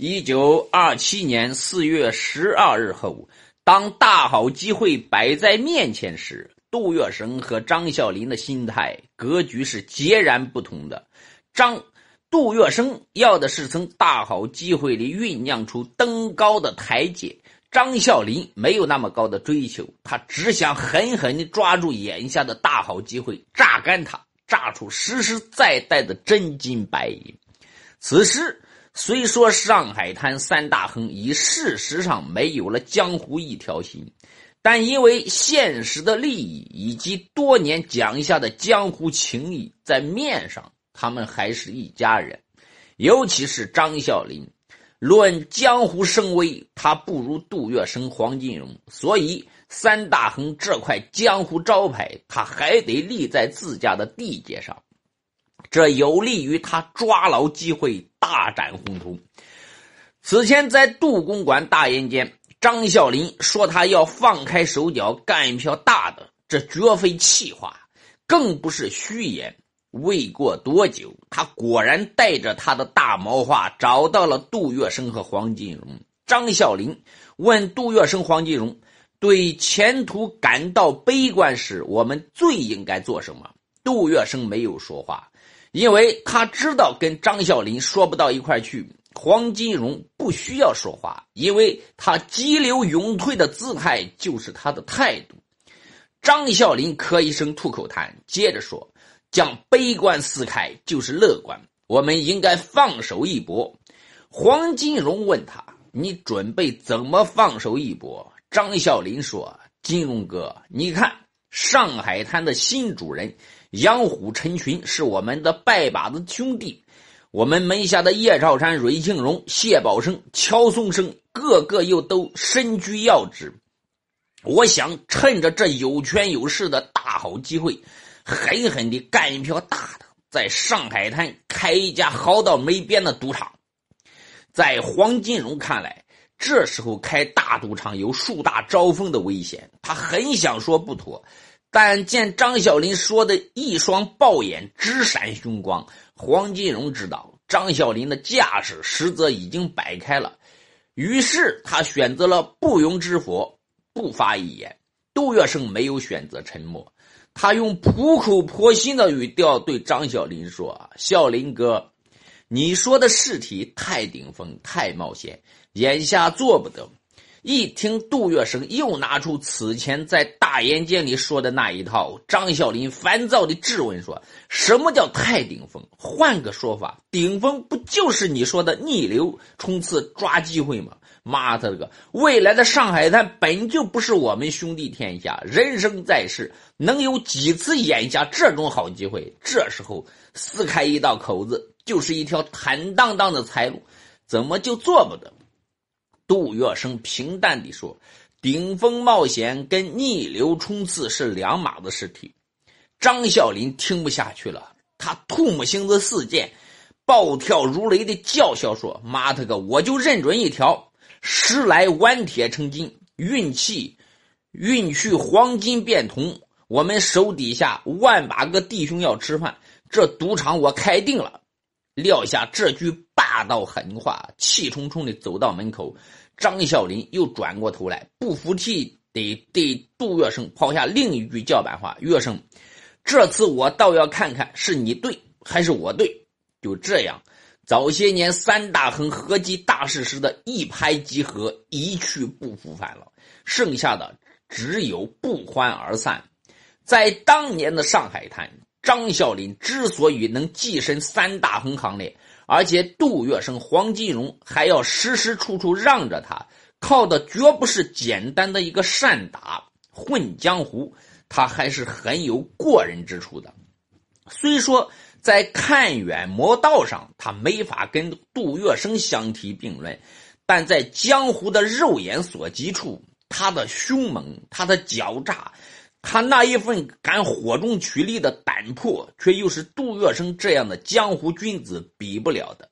一九二七年四月十二日后，当大好机会摆在面前时，杜月笙和张啸林的心态格局是截然不同的。张杜月笙要的是从大好机会里酝酿出登高的台阶，张啸林没有那么高的追求，他只想狠狠地抓住眼下的大好机会，榨干它，榨出实实在在的真金白银。此时。虽说上海滩三大亨已事实上没有了江湖一条心，但因为现实的利益以及多年讲下的江湖情谊，在面上他们还是一家人。尤其是张啸林，论江湖声威，他不如杜月笙、黄金荣，所以三大亨这块江湖招牌，他还得立在自家的地界上。这有利于他抓牢机会，大展宏图。此前在杜公馆大宴间，张啸林说他要放开手脚干一票大的，这绝非气话，更不是虚言。未过多久，他果然带着他的大毛话找到了杜月笙和黄金荣。张啸林问杜月笙、黄金荣：“对前途感到悲观时，我们最应该做什么？”杜月笙没有说话。因为他知道跟张啸林说不到一块去，黄金荣不需要说话，因为他急流勇退的姿态就是他的态度。张啸林咳一声吐口痰，接着说：“将悲观撕开就是乐观，我们应该放手一搏。”黄金荣问他：“你准备怎么放手一搏？”张啸林说：“金荣哥，你看上海滩的新主人。”养虎成群是我们的拜把子兄弟，我们门下的叶兆山、瑞庆荣、谢宝生、乔松生，个个又都身居要职。我想趁着这有权有势的大好机会，狠狠地干一票大的，在上海滩开一家好到没边的赌场。在黄金荣看来，这时候开大赌场有树大招风的危险，他很想说不妥。但见张小林说的一双豹眼直闪凶光，黄金荣知道张小林的架势实则已经摆开了，于是他选择了不容置否，不发一言。杜月笙没有选择沉默，他用苦口婆心的语调对张小林说：“啊，小林哥，你说的试题太顶峰，太冒险，眼下做不得。”一听杜月笙又拿出此前在大烟间里说的那一套，张啸林烦躁地质问说：“什么叫太顶峰？换个说法，顶峰不就是你说的逆流冲刺抓机会吗？妈的个，未来的上海滩本就不是我们兄弟天下，人生在世能有几次眼下这种好机会？这时候撕开一道口子，就是一条坦荡荡的财路，怎么就做不得？”杜月笙平淡地说：“顶峰冒险跟逆流冲刺是两码子事体。”张啸林听不下去了，他吐沫星子四溅，暴跳如雷的叫嚣说：“妈的个，我就认准一条，时来弯铁成金，运气运去黄金变铜。我们手底下万把个弟兄要吃饭，这赌场我开定了。”撂下这句霸道狠话，气冲冲地走到门口。张啸林又转过头来，不服气地对杜月笙抛下另一句叫板话：“月笙，这次我倒要看看是你对还是我对。”就这样，早些年三大亨合计大事时的一拍即合，一去不复返了。剩下的只有不欢而散。在当年的上海滩。张啸林之所以能跻身三大亨行列，而且杜月笙、黄金荣还要时时处处让着他，靠的绝不是简单的一个善打混江湖，他还是很有过人之处的。虽说在看远磨道上，他没法跟杜月笙相提并论，但在江湖的肉眼所及处，他的凶猛，他的狡诈。他那一份敢火中取栗的胆魄，却又是杜月笙这样的江湖君子比不了的。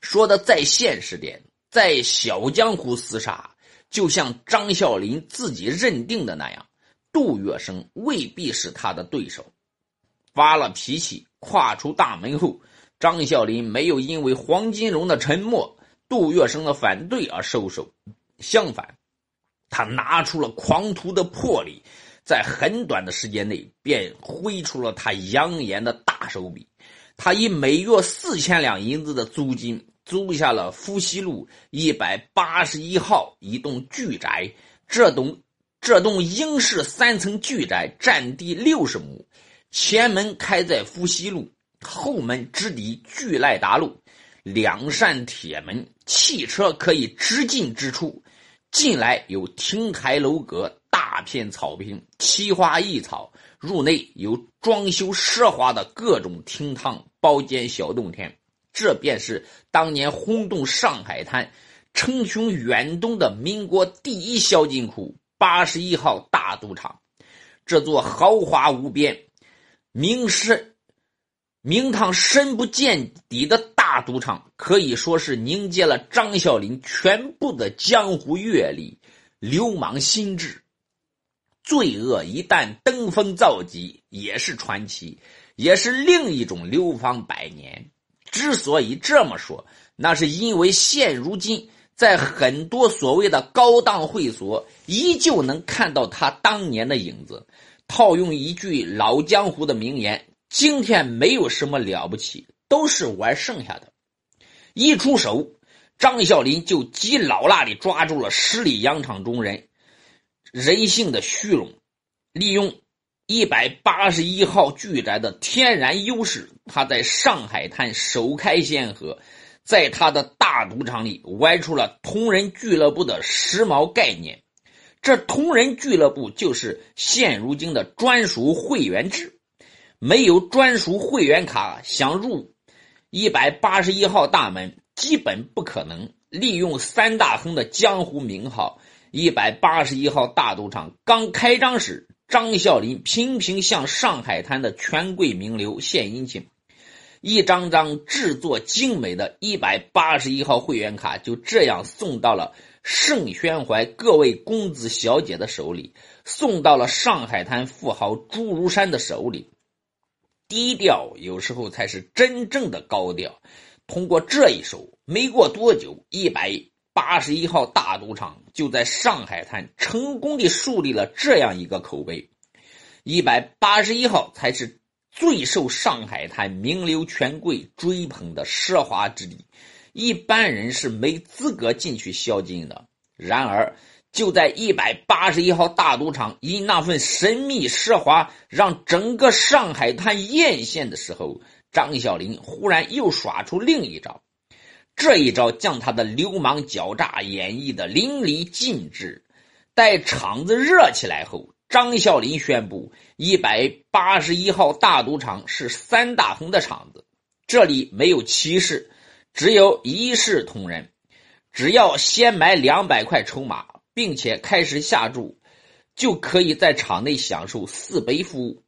说的再现实点，在小江湖厮杀，就像张啸林自己认定的那样，杜月笙未必是他的对手。发了脾气，跨出大门后，张啸林没有因为黄金荣的沉默杜月笙的反对而收手，相反，他拿出了狂徒的魄力，在很短的时间内便挥出了他扬言的大手笔。他以每月四千两银子的租金租下了福西路一百八十一号一栋巨宅。这栋这栋英式三层巨宅占地六十亩，前门开在福西路，后门直抵巨赖达路，两扇铁门，汽车可以直进直出。进来有亭台楼阁，大片草坪，奇花异草。入内有装修奢华的各种厅堂、包间、小洞天，这便是当年轰动上海滩、称雄远东的民国第一小金库——八十一号大赌场。这座豪华无边、名深、名堂深不见底的赌场，可以说是凝结了张啸林全部的江湖阅历、流氓心智。罪恶一旦登峰造极，也是传奇，也是另一种流芳百年。之所以这么说，那是因为现如今在很多所谓的高档会所，依旧能看到他当年的影子。套用一句老江湖的名言：“今天没有什么了不起，都是玩剩下的。”一出手，张啸林就极老辣地抓住了十里洋场中人。人性的虚荣，利用一百八十一号巨宅的天然优势，他在上海滩首开先河，在他的大赌场里玩出了同人俱乐部的时髦概念。这同人俱乐部就是现如今的专属会员制，没有专属会员卡，想入一百八十一号大门基本不可能。利用三大亨的江湖名号。一百八十一号大赌场刚开张时，张啸林频频向上海滩的权贵名流献殷勤，一张张制作精美的一百八十一号会员卡就这样送到了盛宣怀各位公子小姐的手里，送到了上海滩富豪朱如山的手里。低调有时候才是真正的高调。通过这一手，没过多久，一百。八十一号大赌场就在上海滩成功的树立了这样一个口碑：一百八十一号才是最受上海滩名流权贵追捧的奢华之地，一般人是没资格进去宵禁的。然而，就在一百八十一号大赌场因那份神秘奢华让整个上海滩艳羡的时候，张小林忽然又耍出另一招。这一招将他的流氓狡诈演绎的淋漓尽致。待场子热起来后，张啸林宣布：一百八十一号大赌场是三大亨的场子，这里没有歧视，只有一视同仁。只要先买两百块筹码，并且开始下注，就可以在场内享受四杯服务。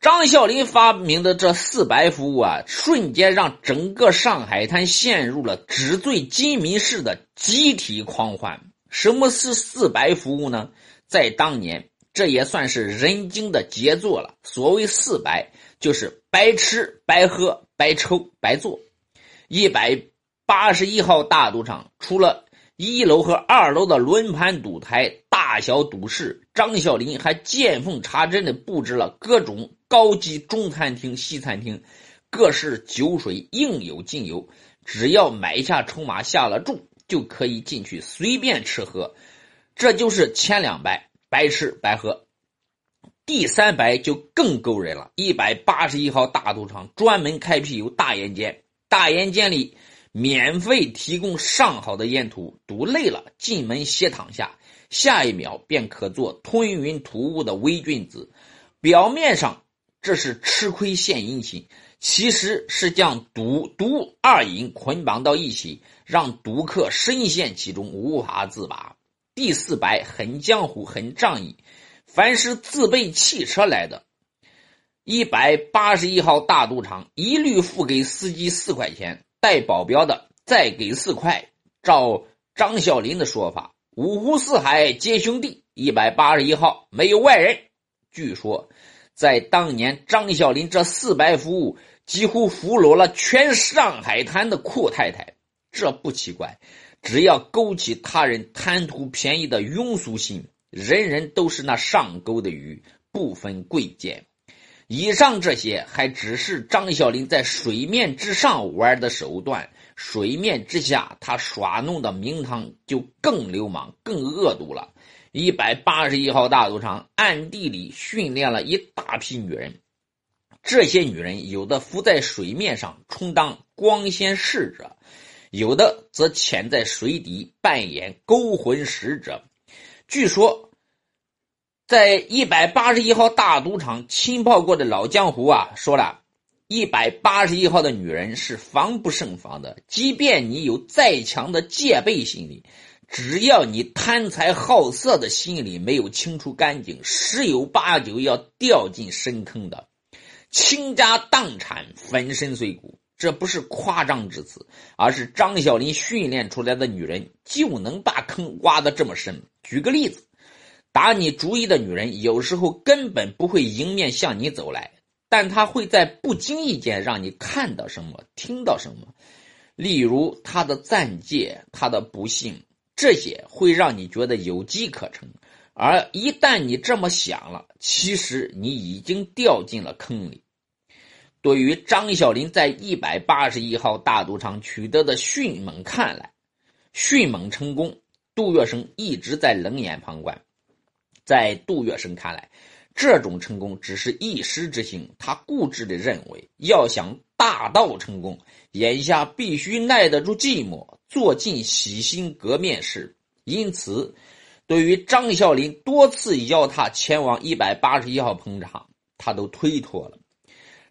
张啸林发明的这四白服务啊，瞬间让整个上海滩陷入了纸醉金迷式的集体狂欢。什么是四白服务呢？在当年，这也算是人精的杰作了。所谓四白，就是白吃、白喝、白抽、白做。一百八十一号大赌场，除了一楼和二楼的轮盘赌台、大小赌室，张小林还见缝插针的布置了各种。高级中餐厅、西餐厅，各式酒水应有尽有。只要买下筹码、下了注，就可以进去随便吃喝。这就是前两白，白吃白喝。第三白就更勾人了。一百八十一号大赌场专门开辟有大烟间，大烟间里免费提供上好的烟土，赌累了进门歇躺下，下一秒便可做吞云吐雾的伪君子。表面上。这是吃亏献殷勤，其实是将赌毒二瘾捆绑到一起，让赌客深陷其中无法自拔。第四白很江湖，很仗义，凡是自备汽车来的，一百八十一号大赌场一律付给司机四块钱，带保镖的再给四块。照张小林的说法，五湖四海皆兄弟，一百八十一号没有外人。据说。在当年，张小林这四百服务几乎俘虏了全上海滩的阔太太。这不奇怪。只要勾起他人贪图便宜的庸俗心，人人都是那上钩的鱼，不分贵贱。以上这些还只是张小林在水面之上玩的手段，水面之下他耍弄的名堂就更流氓、更恶毒了。一百八十一号大赌场暗地里训练了一大批女人，这些女人有的浮在水面上充当光鲜侍者，有的则潜在水底扮演勾魂使者。据说，在一百八十一号大赌场亲泡过的老江湖啊，说了一百八十一号的女人是防不胜防的，即便你有再强的戒备心理。只要你贪财好色的心理没有清除干净，十有八九要掉进深坑的，倾家荡产、粉身碎骨。这不是夸张之词，而是张小林训练出来的女人就能把坑挖得这么深。举个例子，打你主意的女人有时候根本不会迎面向你走来，但她会在不经意间让你看到什么、听到什么，例如她的暂借、她的不幸。这些会让你觉得有机可乘，而一旦你这么想了，其实你已经掉进了坑里。对于张小林在一百八十一号大赌场取得的迅猛看来，迅猛成功，杜月笙一直在冷眼旁观。在杜月笙看来，这种成功只是一时之幸。他固执地认为，要想大道成功，眼下必须耐得住寂寞。做尽洗心革面事，因此，对于张啸林多次邀他前往一百八十一号捧场，他都推脱了。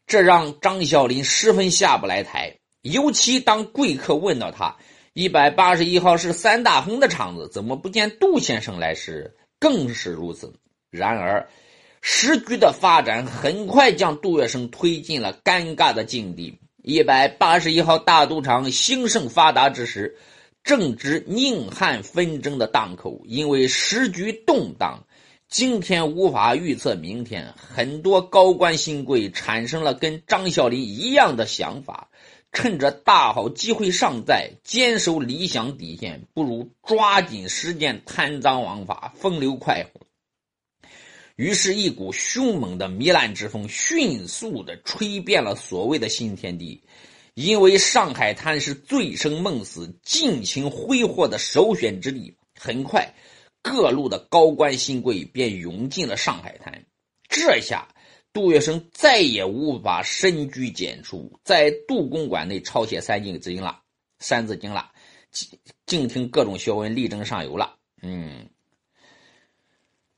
这让张啸林十分下不来台。尤其当贵客问到他一百八十一号是三大亨的场子，怎么不见杜先生来时，更是如此。然而，时局的发展很快将杜月笙推进了尴尬的境地。一百八十一号大赌场兴盛发达之时，正值宁汉纷争的档口。因为时局动荡，今天无法预测明天，很多高官新贵产生了跟张啸林一样的想法：趁着大好机会尚在，坚守理想底线，不如抓紧时间贪赃枉法，风流快活。于是，一股凶猛的糜烂之风迅速的吹遍了所谓的新天地。因为上海滩是醉生梦死、尽情挥霍的首选之地，很快，各路的高官新贵便涌进了上海滩。这下，杜月笙再也无法深居简出，在杜公馆内抄写《三字经》了，《三字经》了，静听各种学问，力争上游了。嗯。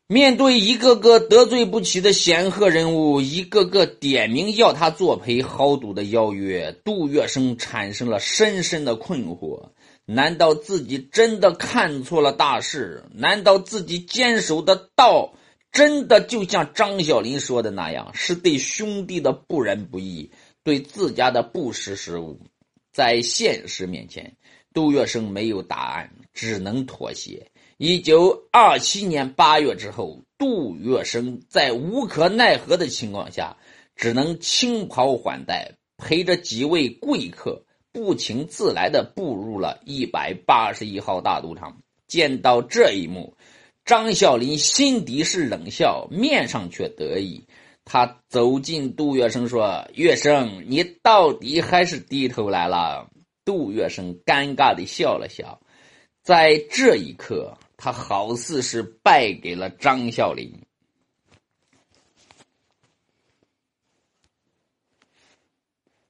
面对一个个得罪不起的显赫人物，一个个点名要他作陪豪赌的邀约，杜月笙产生了深深的困惑：难道自己真的看错了大事？难道自己坚守的道真的就像张小林说的那样，是对兄弟的不仁不义，对自家的不识时务？在现实面前，杜月笙没有答案，只能妥协。一九二七年八月之后，杜月笙在无可奈何的情况下，只能轻袍缓带，陪着几位贵客不请自来的步入了一百八十一号大赌场。见到这一幕，张啸林心底是冷笑，面上却得意。他走近杜月笙说：“月笙，你到底还是低头来了。”杜月笙尴尬的笑了笑，在这一刻。他好似是败给了张啸林。